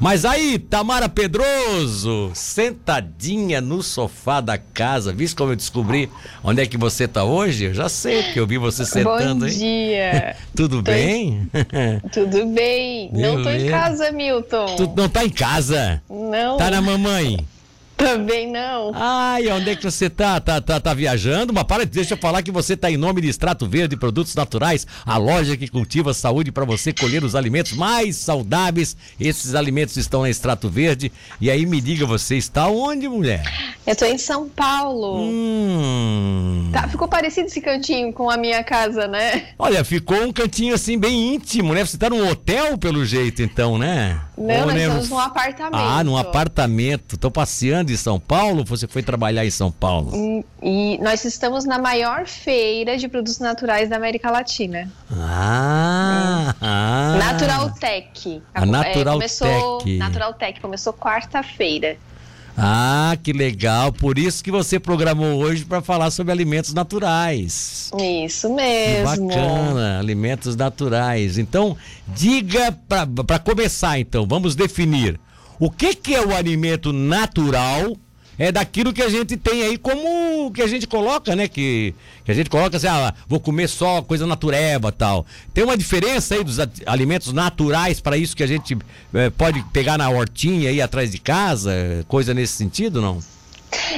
Mas aí, Tamara Pedroso, sentadinha no sofá da casa, visto como eu descobri onde é que você tá hoje? Eu já sei, porque eu vi você sentando Bom aí. dia. Tudo Tô bem? Tudo bem? Não tô em casa, Milton. Tu não tá em casa? Não, Tá na mamãe? Também não. Ai, onde é que você tá? Tá, tá, tá viajando? Mas para, deixa eu falar que você tá em nome de Extrato Verde Produtos Naturais, a loja que cultiva saúde para você colher os alimentos mais saudáveis. Esses alimentos estão na Extrato Verde. E aí me diga, você está onde, mulher? Eu tô em São Paulo. Hum. Ficou parecido esse cantinho com a minha casa, né? Olha, ficou um cantinho assim bem íntimo, né? Você tá num hotel pelo jeito, então, né? Não, Ou, nós né, estamos num apartamento. Ah, num apartamento. Tô passeando em São Paulo você foi trabalhar em São Paulo? Hum, E nós estamos na maior feira de produtos naturais da América Latina. Ah! ah. Natural Tech. A Natural começou, Tech. Natural Tech começou quarta-feira. Ah, que legal. Por isso que você programou hoje para falar sobre alimentos naturais. Isso mesmo. Bacana, alimentos naturais. Então, diga para começar, então, vamos definir o que que é o alimento natural. É daquilo que a gente tem aí como que a gente coloca, né? Que, que a gente coloca assim, ah, vou comer só coisa natureba tal. Tem uma diferença aí dos alimentos naturais para isso que a gente eh, pode pegar na hortinha aí atrás de casa, coisa nesse sentido, não?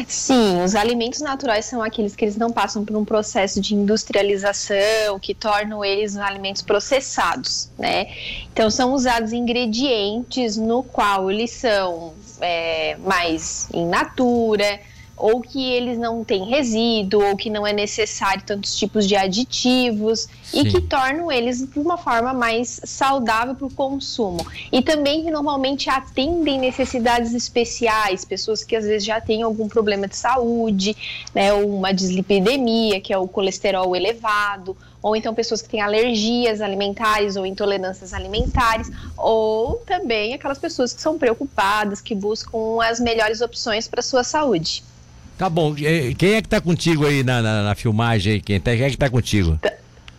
Sim, os alimentos naturais são aqueles que eles não passam por um processo de industrialização que tornam eles alimentos processados, né? Então são usados ingredientes no qual eles são é, mais in natura ou que eles não têm resíduo ou que não é necessário tantos tipos de aditivos e Sim. que tornam eles de uma forma mais saudável para o consumo. E também que normalmente atendem necessidades especiais, pessoas que às vezes já têm algum problema de saúde, né, ou uma dislipidemia, que é o colesterol elevado, ou então pessoas que têm alergias alimentares ou intolerâncias alimentares, ou também aquelas pessoas que são preocupadas, que buscam as melhores opções para sua saúde. Tá bom. Quem é que tá contigo aí na, na, na filmagem aí? Quem, tá- quem é que tá contigo?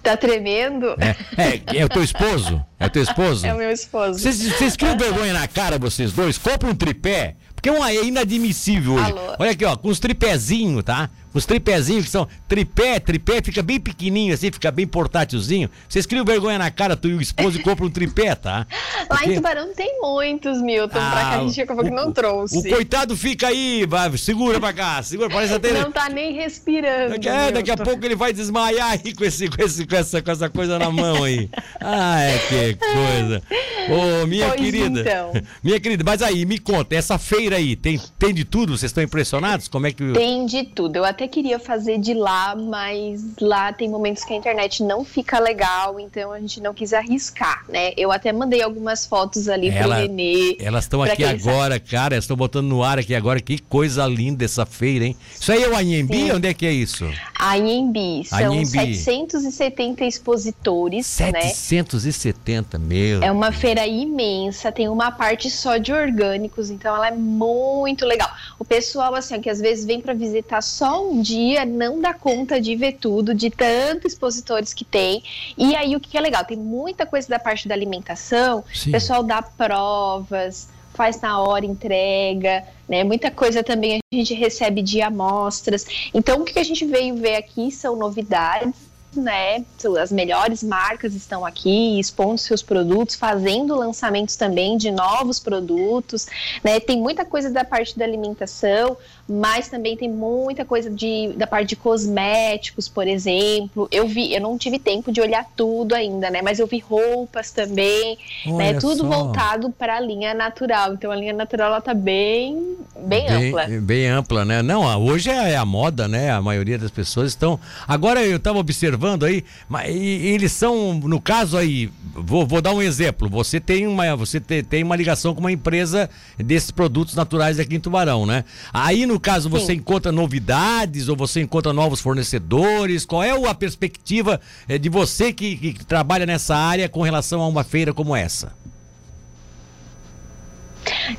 Tá tremendo? É, é, é o teu esposo? É o teu esposo? É o meu esposo. Vocês, vocês criam vergonha na cara, vocês dois? Compra um tripé, porque é inadmissível hoje. Alô? Olha aqui, ó, com os tripézinhos, tá? Os tripézinhos que são tripé, tripé, fica bem pequenininho assim, fica bem portátilzinho. Vocês criam vergonha na cara, tu e o esposo, e compram um tripé, tá? Lá em Tubarão tem muitos, Milton, pra cá a gente acabou que não trouxe. O coitado fica aí, vai, segura pra cá, segura, parece até... Não tá nem respirando. Daqui, é, daqui a pouco ele vai desmaiar aí com, esse, com, esse, com, essa, com essa coisa na mão aí. Ai, que coisa. Ô, minha Pois querida. então. Minha querida, mas aí, me conta, essa feira aí, tem, tem de tudo? Vocês estão impressionados? Como é que. Tem de tudo. Eu até queria fazer de lá, mas lá tem momentos que a internet não fica legal, então a gente não quis arriscar, né? Eu até mandei algumas fotos ali Ela- pro Renê. Elas estão aqui quem sabe. agora, cara. Estão botando no ar aqui agora. Que coisa linda essa feira, hein? Isso aí é o Anhembi? Onde é que é isso? A Inhembi são Anhembi. 770 expositores, né? 770, meu. É uma feira imensa, tem uma parte só de orgânicos, então ela é muito legal. O pessoal, assim, que às vezes vem para visitar só um dia, não dá conta de ver tudo, de tantos expositores que tem. E aí, o que é legal? Tem muita coisa da parte da alimentação, Sim. o pessoal dá provas, faz na hora entrega, né? Muita coisa também a gente recebe de amostras. Então, o que a gente veio ver aqui são novidades né? As melhores marcas estão aqui expondo seus produtos, fazendo lançamentos também de novos produtos, né? Tem muita coisa da parte da alimentação, mas também tem muita coisa de, da parte de cosméticos, por exemplo. Eu vi, eu não tive tempo de olhar tudo ainda, né? Mas eu vi roupas também, né? Olha Tudo só. voltado para a linha natural. Então a linha natural ela tá bem, bem, ampla. Bem ampla, né? Não, hoje é a moda, né? A maioria das pessoas estão. Agora eu estava observando aí, mas eles são, no caso aí, vou, vou dar um exemplo. Você tem uma, você te- tem uma ligação com uma empresa desses produtos naturais aqui em Tubarão, né? Aí no caso você Sim. encontra novidades ou você encontra novos fornecedores. Qual é a perspectiva eh, de você que, que trabalha nessa área com relação a uma feira como essa?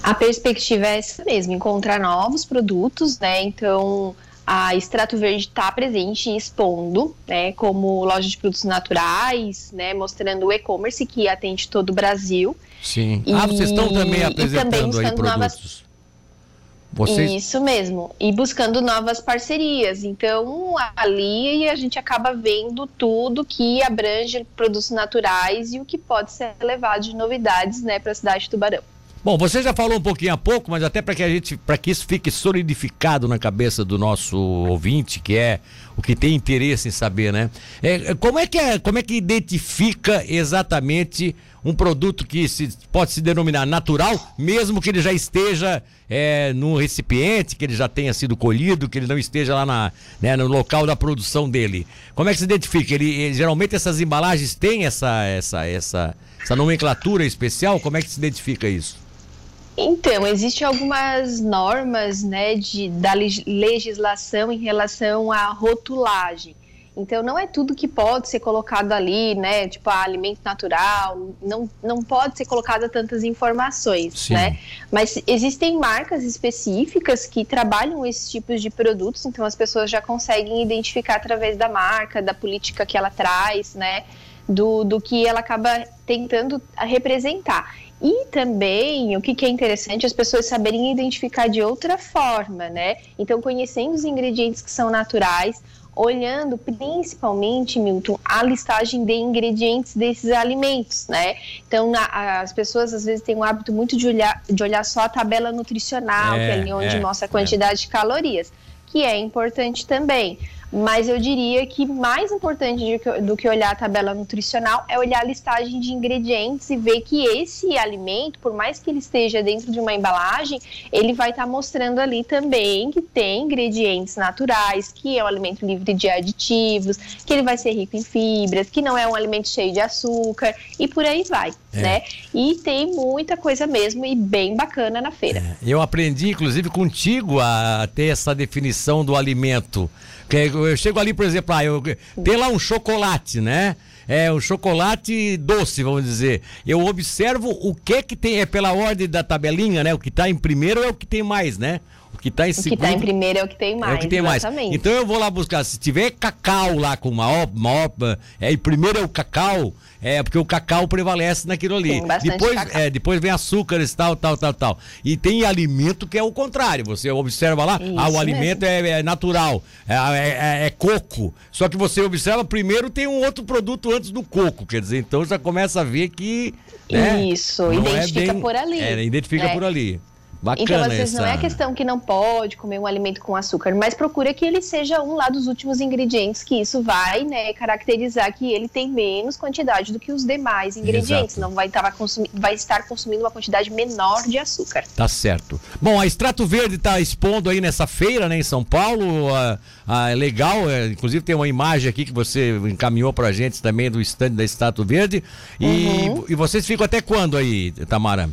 A perspectiva é essa mesmo, encontrar novos produtos, né? Então, a Extrato Verde está presente e expondo, né, como loja de produtos naturais, né, mostrando o e-commerce que atende todo o Brasil. Sim. E, ah, vocês estão também apresentando também aí produtos. Novas... Vocês... Isso mesmo. E buscando novas parcerias. Então, ali a gente acaba vendo tudo que abrange produtos naturais e o que pode ser levado de novidades né, para a cidade de Tubarão. Bom, você já falou um pouquinho há pouco, mas até para que a gente, para que isso fique solidificado na cabeça do nosso ouvinte, que é o que tem interesse em saber, né? É, é como é que é, como é que identifica exatamente um produto que se, pode se denominar natural, mesmo que ele já esteja é, no recipiente, que ele já tenha sido colhido, que ele não esteja lá na, né, no local da produção dele. Como é que se identifica? Ele, ele, geralmente essas embalagens têm essa, essa, essa, essa nomenclatura especial? Como é que se identifica isso? Então, existem algumas normas né, de, da legislação em relação à rotulagem. Então, não é tudo que pode ser colocado ali, né? Tipo, ah, alimento natural, não, não pode ser colocada tantas informações, Sim. né? Mas existem marcas específicas que trabalham esses tipos de produtos, então as pessoas já conseguem identificar através da marca, da política que ela traz, né? Do, do que ela acaba tentando representar. E também, o que, que, é interessante, as pessoas saberem identificar de outra forma, né? Então, conhecendo os ingredientes que são naturais, olhando principalmente, Milton, a listagem de ingredientes desses alimentos, né? Então, na, as pessoas às vezes têm o hábito muito de olhar, de olhar só a tabela nutricional, é, que é ali onde é, mostra a quantidade é. de calorias, que é importante também. Mas eu diria que mais importante do que olhar a tabela nutricional é olhar a listagem de ingredientes e ver que esse alimento, por mais que ele esteja dentro de uma embalagem, ele vai estar tá mostrando ali também que tem ingredientes naturais, que é um alimento livre de aditivos, que ele vai ser rico em fibras, que não é um alimento cheio de açúcar e por aí vai, é. né? E tem muita coisa mesmo e bem bacana na feira. É. Eu aprendi, inclusive, contigo a ter essa definição do alimento. Eu chego ali, por exemplo, ah, eu, tem lá um chocolate, né? É um chocolate doce, vamos dizer. Eu observo o que que tem, é pela ordem da tabelinha, né? O que está em primeiro é o que tem mais, né? O que está em segundo. O que está em primeiro é o que tem mais. É o que tem exatamente. mais. Então eu vou lá buscar. Se tiver cacau lá com uma opa, é, e primeiro é o cacau, é porque o cacau prevalece naquilo ali. depois, é, depois vem açúcares, tal, tal, tal, tal. E tem alimento que é o contrário. Você observa lá, Isso ah, o alimento é, é, natural, é, é, é, é, coco. Só que você observa, primeiro tem um outro produto antes do coco. Quer dizer, então já começa a ver que. Né, Isso, identifica bem, por ali. É, identifica por ali. Bacana então, às vezes, essa... não é questão que não pode comer um alimento com açúcar, mas procura que ele seja um lá dos últimos ingredientes, que isso vai né, caracterizar que ele tem menos quantidade do que os demais ingredientes. Exato. Não vai, estar consumindo, vai estar consumindo uma quantidade menor de açúcar. Tá certo. Bom, a Extrato Verde está expondo aí nessa feira, né, em São Paulo. Ah, ah, é legal, é, inclusive tem uma imagem aqui que você encaminhou pra gente também do stand da Extrato Verde. E, uhum. e vocês ficam até quando aí, Tamara?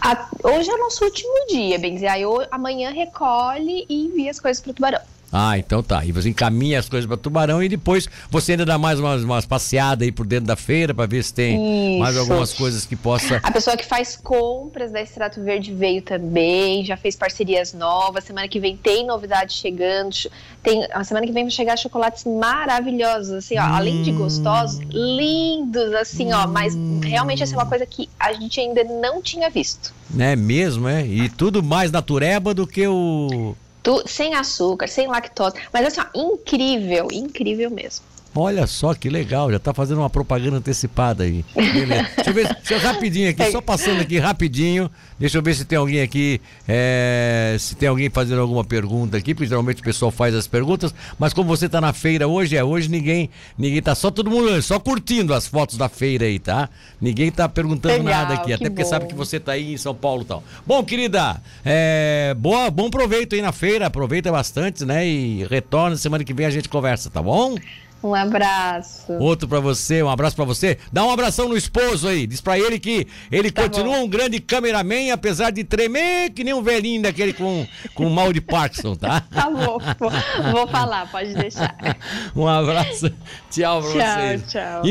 A, hoje é o nosso último dia, Benzi. Aí amanhã recolhe e envia as coisas para o Tubarão. Ah, então tá. E você encaminha as coisas para Tubarão e depois você ainda dá mais umas, umas passeadas aí por dentro da feira para ver se tem Isso. mais algumas coisas que possa. A pessoa que faz compras da Extrato Verde veio também, já fez parcerias novas. Semana que vem tem novidades chegando. Tem, a semana que vem vai chegar chocolates maravilhosos, assim, ó, hum. além de gostosos, lindos, assim, ó. Mas realmente essa é uma coisa que a gente ainda não tinha visto. É mesmo, é? E tudo mais natureba do que o tu, sem açúcar, sem lactose. Mas assim, ó, incrível, incrível mesmo. Olha só que legal, já está fazendo uma propaganda antecipada aí. Beleza. deixa eu ver, deixa eu rapidinho aqui, só passando aqui rapidinho. Deixa eu ver se tem alguém aqui, é, se tem alguém fazendo alguma pergunta aqui, porque geralmente o pessoal faz as perguntas, mas como você está na feira hoje, é hoje ninguém, ninguém tá só todo mundo só curtindo as fotos da feira aí, tá? Ninguém está perguntando legal, nada aqui, até porque bom. sabe que você está aí em São Paulo e tal. Bom, querida, é, boa, bom proveito aí na feira, aproveita bastante, né? E retorna semana que vem a gente conversa, tá bom? Um abraço. Outro para você, um abraço para você. Dá um abração no esposo aí. Diz para ele que ele tá continua bom. um grande cameraman, apesar de tremer que nem um velhinho daquele com, com mal de Parkinson, tá? Tá bom. Vou, vou falar, pode deixar. um abraço. Tchau pra tchau, vocês. Tchau, tchau.